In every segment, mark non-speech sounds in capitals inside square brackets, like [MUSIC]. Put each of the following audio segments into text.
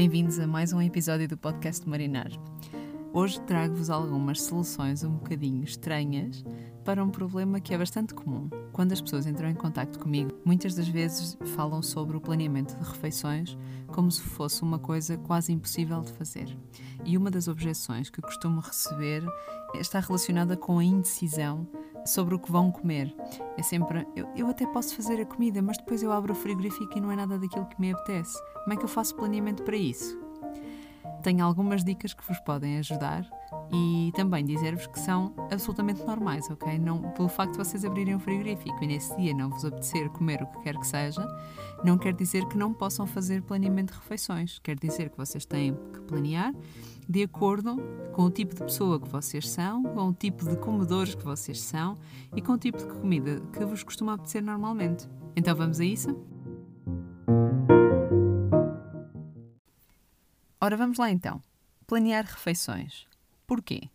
Bem-vindos a mais um episódio do podcast Marinar. Hoje trago-vos algumas soluções um bocadinho estranhas para um problema que é bastante comum. Quando as pessoas entram em contato comigo, muitas das vezes falam sobre o planeamento de refeições como se fosse uma coisa quase impossível de fazer. E uma das objeções que costumo receber está relacionada com a indecisão sobre o que vão comer. É sempre, eu, eu até posso fazer a comida, mas depois eu abro o frigorífico e não é nada daquilo que me apetece. Como é que eu faço planeamento para isso? Tenho algumas dicas que vos podem ajudar e também dizer-vos que são absolutamente normais, ok? Não, pelo facto de vocês abrirem o frigorífico e nesse dia não vos apetecer comer o que quer que seja, não quer dizer que não possam fazer planeamento de refeições. Quer dizer que vocês têm que planear de acordo com o tipo de pessoa que vocês são, com o tipo de comedores que vocês são e com o tipo de comida que vos costuma apetecer normalmente. Então vamos a isso? Ora, vamos lá então. Planear refeições. Porquê?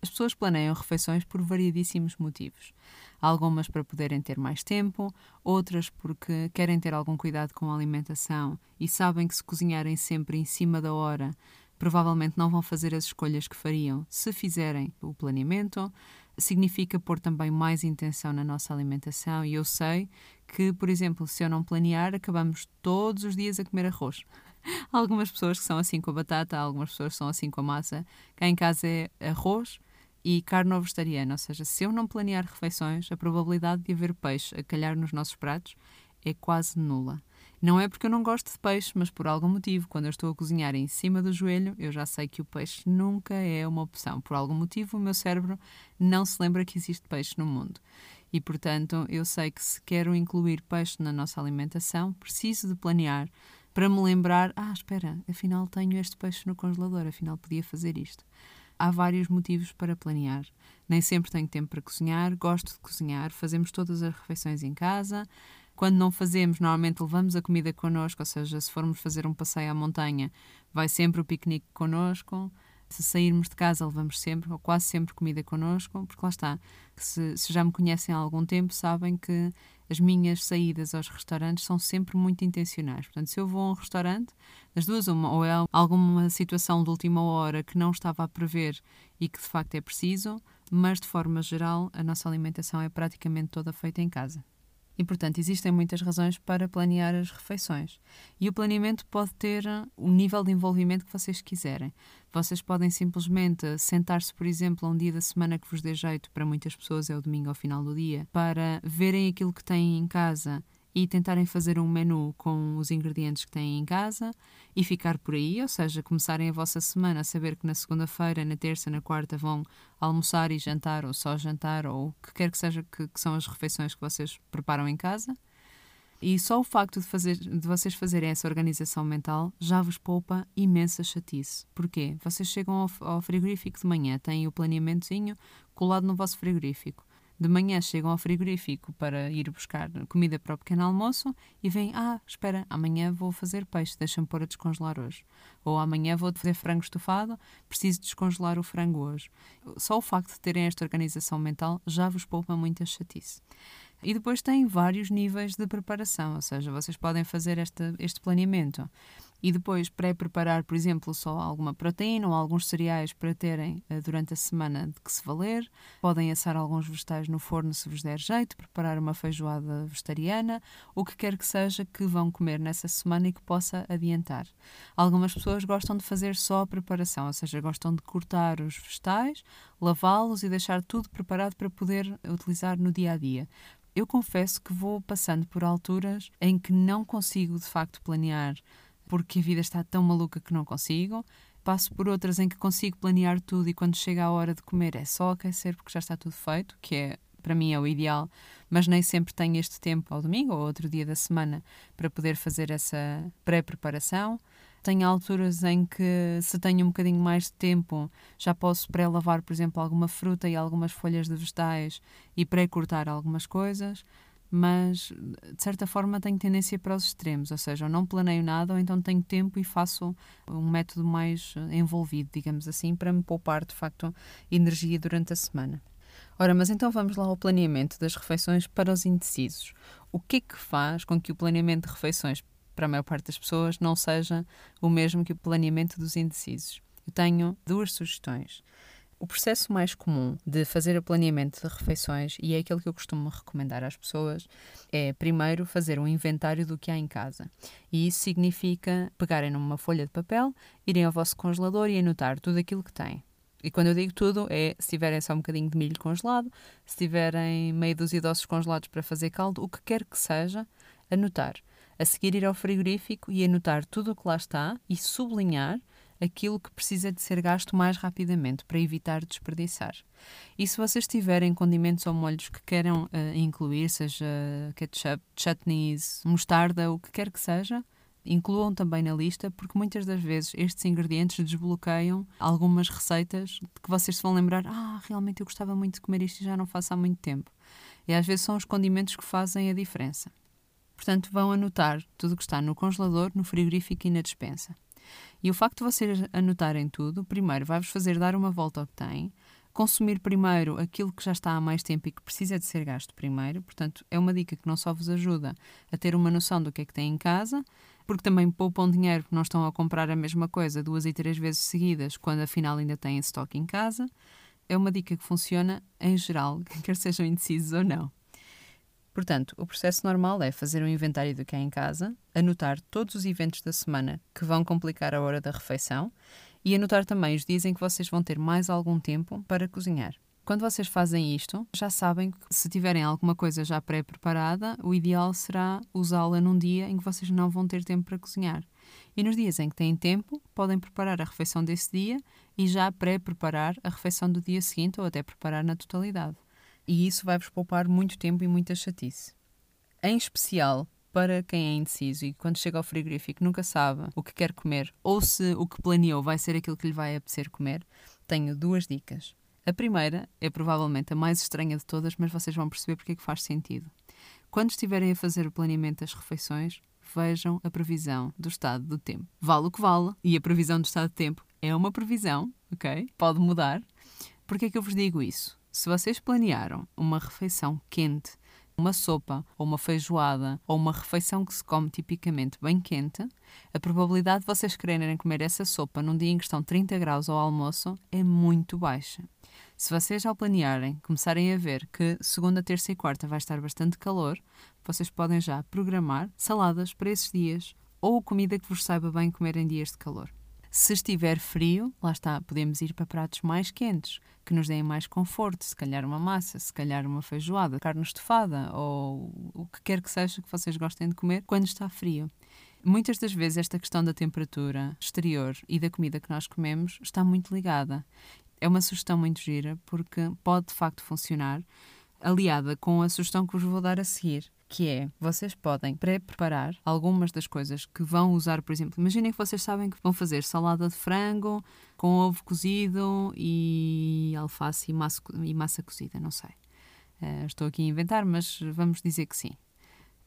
As pessoas planeiam refeições por variedíssimos motivos. Algumas para poderem ter mais tempo, outras porque querem ter algum cuidado com a alimentação e sabem que se cozinharem sempre em cima da hora, provavelmente não vão fazer as escolhas que fariam se fizerem o planeamento. Significa pôr também mais intenção na nossa alimentação e eu sei que, por exemplo, se eu não planear, acabamos todos os dias a comer arroz. [LAUGHS] algumas pessoas que são assim com a batata, algumas pessoas são assim com a massa. Cá em casa é arroz e carne ou vegetariana, ou seja, se eu não planear refeições, a probabilidade de haver peixe a calhar nos nossos pratos é quase nula. Não é porque eu não gosto de peixe, mas por algum motivo, quando eu estou a cozinhar em cima do joelho, eu já sei que o peixe nunca é uma opção. Por algum motivo, o meu cérebro não se lembra que existe peixe no mundo. E, portanto, eu sei que se quero incluir peixe na nossa alimentação, preciso de planear para me lembrar: ah, espera, afinal tenho este peixe no congelador, afinal podia fazer isto. Há vários motivos para planear. Nem sempre tenho tempo para cozinhar, gosto de cozinhar, fazemos todas as refeições em casa. Quando não fazemos, normalmente levamos a comida connosco, ou seja, se formos fazer um passeio à montanha, vai sempre o piquenique connosco. Se sairmos de casa, levamos sempre, ou quase sempre, comida connosco, porque lá está. Se, se já me conhecem há algum tempo, sabem que as minhas saídas aos restaurantes são sempre muito intencionais. Portanto, se eu vou a um restaurante, das duas, uma, ou é alguma situação de última hora que não estava a prever e que de facto é preciso, mas de forma geral, a nossa alimentação é praticamente toda feita em casa. E, portanto, existem muitas razões para planear as refeições. E o planeamento pode ter o nível de envolvimento que vocês quiserem. Vocês podem simplesmente sentar-se, por exemplo, a um dia da semana que vos dê jeito, para muitas pessoas é o domingo ao final do dia, para verem aquilo que têm em casa e tentarem fazer um menu com os ingredientes que têm em casa e ficar por aí, ou seja, começarem a vossa semana a saber que na segunda-feira, na terça, na quarta vão almoçar e jantar, ou só jantar, ou o que quer que seja que, que são as refeições que vocês preparam em casa. E só o facto de, fazer, de vocês fazerem essa organização mental já vos poupa imensa chatice. Porquê? Vocês chegam ao, ao frigorífico de manhã, têm o planeamentozinho colado no vosso frigorífico de manhã chegam ao frigorífico para ir buscar comida para o pequeno almoço e vêm, ah, espera, amanhã vou fazer peixe, deixa-me pôr a descongelar hoje. Ou amanhã vou fazer frango estufado, preciso descongelar o frango hoje. Só o facto de terem esta organização mental já vos poupa muita chatice. E depois tem vários níveis de preparação, ou seja, vocês podem fazer esta, este planeamento e depois pré-preparar, por exemplo, só alguma proteína ou alguns cereais para terem uh, durante a semana de que se valer. Podem assar alguns vegetais no forno se vos der jeito, preparar uma feijoada vegetariana, o que quer que seja que vão comer nessa semana e que possa adiantar. Algumas pessoas gostam de fazer só a preparação, ou seja, gostam de cortar os vegetais, lavá-los e deixar tudo preparado para poder utilizar no dia a dia. Eu confesso que vou passando por alturas em que não consigo de facto planear porque a vida está tão maluca que não consigo. Passo por outras em que consigo planear tudo e quando chega a hora de comer é só aquecer porque já está tudo feito, que é para mim é o ideal, mas nem sempre tenho este tempo ao domingo ou outro dia da semana para poder fazer essa pré-preparação. Tenho alturas em que, se tenho um bocadinho mais de tempo, já posso pré-lavar, por exemplo, alguma fruta e algumas folhas de vegetais e pré-cortar algumas coisas mas de certa forma tenho tendência para os extremos, ou seja, eu não planeio nada ou então tenho tempo e faço um método mais eh, envolvido, digamos assim, para me poupar de facto energia durante a semana. Ora, mas então vamos lá ao planeamento das refeições para os indecisos. O que é que faz com que o planeamento de refeições para a maior parte das pessoas, não seja o mesmo que o planeamento dos indecisos. Eu tenho duas sugestões. O processo mais comum de fazer o planeamento de refeições, e é aquele que eu costumo recomendar às pessoas, é primeiro fazer um inventário do que há em casa. E isso significa pegarem numa folha de papel, irem ao vosso congelador e anotar tudo aquilo que têm. E quando eu digo tudo, é se tiverem só um bocadinho de milho congelado, se tiverem meio dúzia de ossos congelados para fazer caldo, o que quer que seja, anotar. A seguir, ir ao frigorífico e anotar tudo o que lá está e sublinhar aquilo que precisa de ser gasto mais rapidamente para evitar desperdiçar. E se vocês tiverem condimentos ou molhos que queiram uh, incluir, seja ketchup, chutneys, mostarda, o que quer que seja, incluam também na lista, porque muitas das vezes estes ingredientes desbloqueiam algumas receitas que vocês se vão lembrar: ah, realmente eu gostava muito de comer isto e já não faço há muito tempo. E às vezes são os condimentos que fazem a diferença. Portanto, vão anotar tudo o que está no congelador, no frigorífico e na despensa. E o facto de vocês anotarem tudo, primeiro, vai-vos fazer dar uma volta ao que têm, consumir primeiro aquilo que já está há mais tempo e que precisa de ser gasto primeiro. Portanto, é uma dica que não só vos ajuda a ter uma noção do que é que têm em casa, porque também poupam dinheiro porque não estão a comprar a mesma coisa duas e três vezes seguidas, quando afinal ainda têm estoque em casa. É uma dica que funciona em geral, [LAUGHS] quer sejam indecisos ou não. Portanto, o processo normal é fazer um inventário do que há em casa, anotar todos os eventos da semana que vão complicar a hora da refeição e anotar também os dias em que vocês vão ter mais algum tempo para cozinhar. Quando vocês fazem isto, já sabem que se tiverem alguma coisa já pré-preparada, o ideal será usá-la num dia em que vocês não vão ter tempo para cozinhar. E nos dias em que têm tempo, podem preparar a refeição desse dia e já pré-preparar a refeição do dia seguinte ou até preparar na totalidade e isso vai-vos poupar muito tempo e muita chatice. Em especial para quem é indeciso e quando chega ao frigorífico nunca sabe o que quer comer ou se o que planeou vai ser aquilo que lhe vai apetecer comer, tenho duas dicas. A primeira é provavelmente a mais estranha de todas, mas vocês vão perceber porque é que faz sentido. Quando estiverem a fazer o planeamento das refeições, vejam a previsão do estado do tempo. Vale o que vale, e a previsão do estado do tempo é uma previsão, ok? Pode mudar. Porquê é que eu vos digo isso? Se vocês planearam uma refeição quente, uma sopa ou uma feijoada ou uma refeição que se come tipicamente bem quente, a probabilidade de vocês quererem comer essa sopa num dia em que estão 30 graus ao almoço é muito baixa. Se vocês, ao planearem, começarem a ver que segunda, terça e quarta vai estar bastante calor, vocês podem já programar saladas para esses dias ou comida que vos saiba bem comer em dias de calor. Se estiver frio, lá está, podemos ir para pratos mais quentes, que nos deem mais conforto, se calhar uma massa, se calhar uma feijoada, carne estufada ou o que quer que seja que vocês gostem de comer quando está frio. Muitas das vezes esta questão da temperatura exterior e da comida que nós comemos está muito ligada. É uma sugestão muito gira porque pode de facto funcionar, aliada com a sugestão que vos vou dar a seguir que é, vocês podem pré-preparar algumas das coisas que vão usar, por exemplo, imaginem que vocês sabem que vão fazer salada de frango com ovo cozido e alface e massa, e massa cozida, não sei. Uh, estou aqui a inventar, mas vamos dizer que sim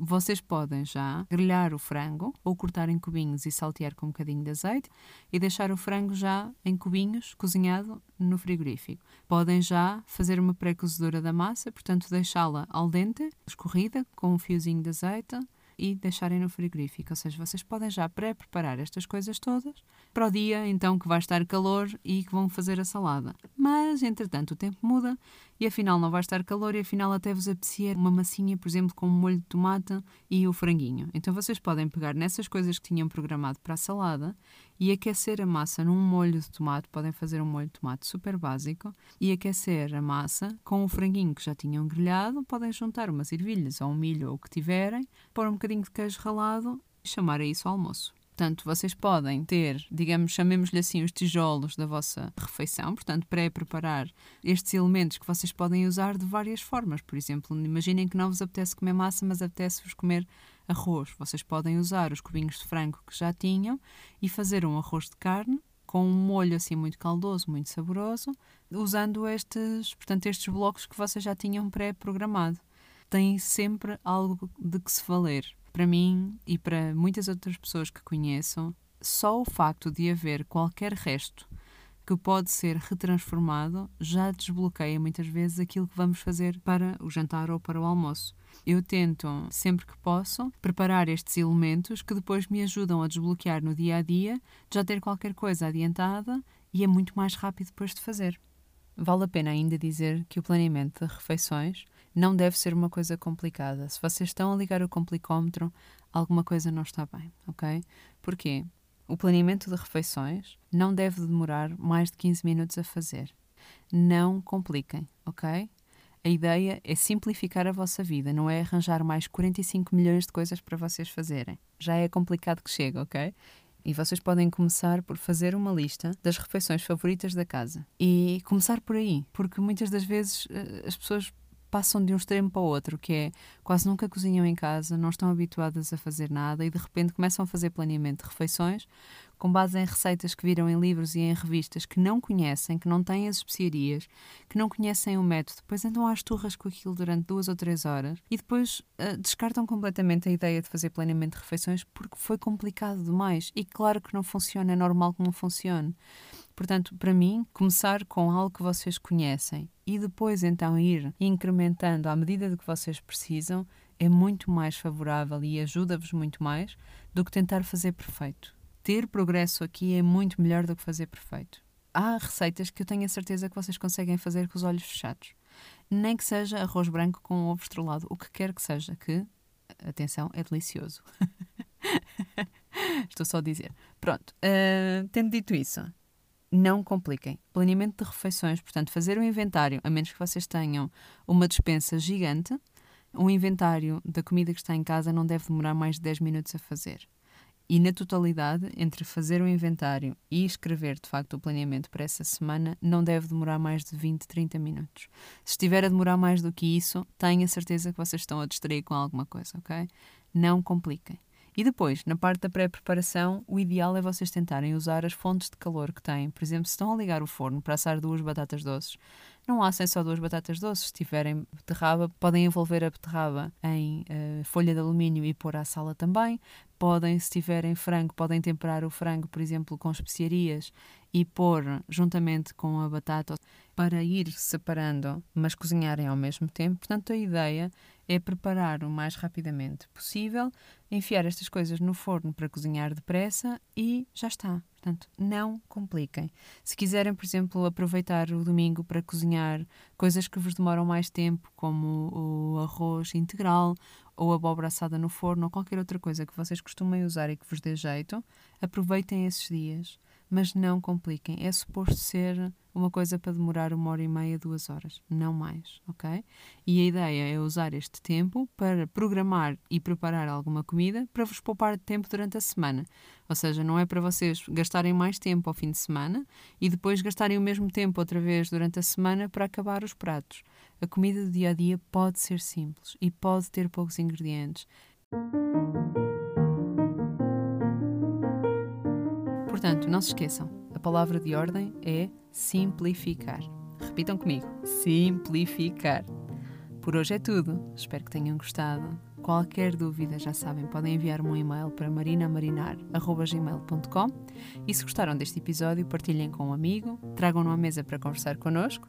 vocês podem já grelhar o frango ou cortar em cubinhos e saltear com um bocadinho de azeite e deixar o frango já em cubinhos, cozinhado no frigorífico. Podem já fazer uma pré-cozedura da massa, portanto deixá-la al dente, escorrida, com um fiozinho de azeite e deixarem no frigorífico. Ou seja, vocês podem já pré-preparar estas coisas todas para o dia então que vai estar calor e que vão fazer a salada. Mas, entretanto, o tempo muda e afinal não vai estar calor e afinal até vos apetecer uma massinha, por exemplo, com um molho de tomate e o franguinho. Então vocês podem pegar nessas coisas que tinham programado para a salada e aquecer a massa num molho de tomate. Podem fazer um molho de tomate super básico e aquecer a massa com o franguinho que já tinham grelhado. Podem juntar umas ervilhas ou um milho ou o que tiverem, pôr um bocadinho de queijo ralado e chamar a isso almoço. Portanto, vocês podem ter, digamos, chamemos-lhe assim, os tijolos da vossa refeição, portanto, pré-preparar estes elementos que vocês podem usar de várias formas. Por exemplo, imaginem que não vos apetece comer massa, mas apetece-vos comer arroz. Vocês podem usar os cubinhos de frango que já tinham e fazer um arroz de carne com um molho assim muito caldoso, muito saboroso, usando estes, portanto, estes blocos que vocês já tinham pré-programado. Tem sempre algo de que se valer. Para mim e para muitas outras pessoas que conheço, só o facto de haver qualquer resto que pode ser retransformado já desbloqueia muitas vezes aquilo que vamos fazer para o jantar ou para o almoço. eu tento, sempre que posso, preparar estes elementos que depois me ajudam a desbloquear no dia a dia, já ter qualquer coisa adiantada e é muito mais rápido depois de fazer. Vale a pena ainda dizer que o planeamento de refeições não deve ser uma coisa complicada. Se vocês estão a ligar o complicómetro, alguma coisa não está bem, ok? Porquê? O planeamento de refeições não deve demorar mais de 15 minutos a fazer. Não compliquem, ok? A ideia é simplificar a vossa vida, não é arranjar mais 45 milhões de coisas para vocês fazerem. Já é complicado que chega, ok? E vocês podem começar por fazer uma lista das refeições favoritas da casa. E começar por aí, porque muitas das vezes eh, as pessoas passam de um extremo para o outro, que é quase nunca cozinham em casa, não estão habituadas a fazer nada e de repente começam a fazer planeamento de refeições com base em receitas que viram em livros e em revistas que não conhecem, que não têm as especiarias, que não conhecem o método, depois andam às turras com aquilo durante duas ou três horas e depois uh, descartam completamente a ideia de fazer planeamento de refeições porque foi complicado demais. E claro que não funciona, é normal que não funcione. Portanto, para mim, começar com algo que vocês conhecem e depois então ir incrementando à medida de que vocês precisam é muito mais favorável e ajuda-vos muito mais do que tentar fazer perfeito ter progresso aqui é muito melhor do que fazer perfeito. Há receitas que eu tenho a certeza que vocês conseguem fazer com os olhos fechados. Nem que seja arroz branco com ovo estrelado, o que quer que seja, que, atenção, é delicioso. [LAUGHS] Estou só a dizer. Pronto, uh, tendo dito isso, não compliquem. Planeamento de refeições, portanto, fazer um inventário, a menos que vocês tenham uma despensa gigante, um inventário da comida que está em casa não deve demorar mais de 10 minutos a fazer. E na totalidade, entre fazer o inventário e escrever de facto o planeamento para essa semana, não deve demorar mais de 20, 30 minutos. Se estiver a demorar mais do que isso, tenha certeza que vocês estão a distrair com alguma coisa, ok? Não compliquem. E depois, na parte da pré-preparação, o ideal é vocês tentarem usar as fontes de calor que têm. Por exemplo, se estão a ligar o forno para assar duas batatas doces, não assem só duas batatas doces. Se tiverem beterraba, podem envolver a beterraba em uh, folha de alumínio e pôr à sala também. Podem, se tiverem frango, podem temperar o frango, por exemplo, com especiarias e pôr juntamente com a batata para ir separando, mas cozinharem ao mesmo tempo. Portanto, a ideia é preparar o mais rapidamente possível, enfiar estas coisas no forno para cozinhar depressa e já está. Portanto, não compliquem. Se quiserem, por exemplo, aproveitar o domingo para cozinhar coisas que vos demoram mais tempo, como o arroz integral ou abóbora assada no forno ou qualquer outra coisa que vocês costumem usar e que vos dê jeito, aproveitem esses dias mas não compliquem. É suposto ser uma coisa para demorar uma hora e meia, duas horas, não mais, ok? E a ideia é usar este tempo para programar e preparar alguma comida para vos poupar tempo durante a semana. Ou seja, não é para vocês gastarem mais tempo ao fim de semana e depois gastarem o mesmo tempo outra vez durante a semana para acabar os pratos. A comida do dia a dia pode ser simples e pode ter poucos ingredientes. Portanto, não se esqueçam, a palavra de ordem é simplificar. Repitam comigo: simplificar. Por hoje é tudo. Espero que tenham gostado. Qualquer dúvida, já sabem, podem enviar-me um e-mail para marinamarinar.gmail.com e se gostaram deste episódio, partilhem com um amigo, tragam-no à mesa para conversar connosco.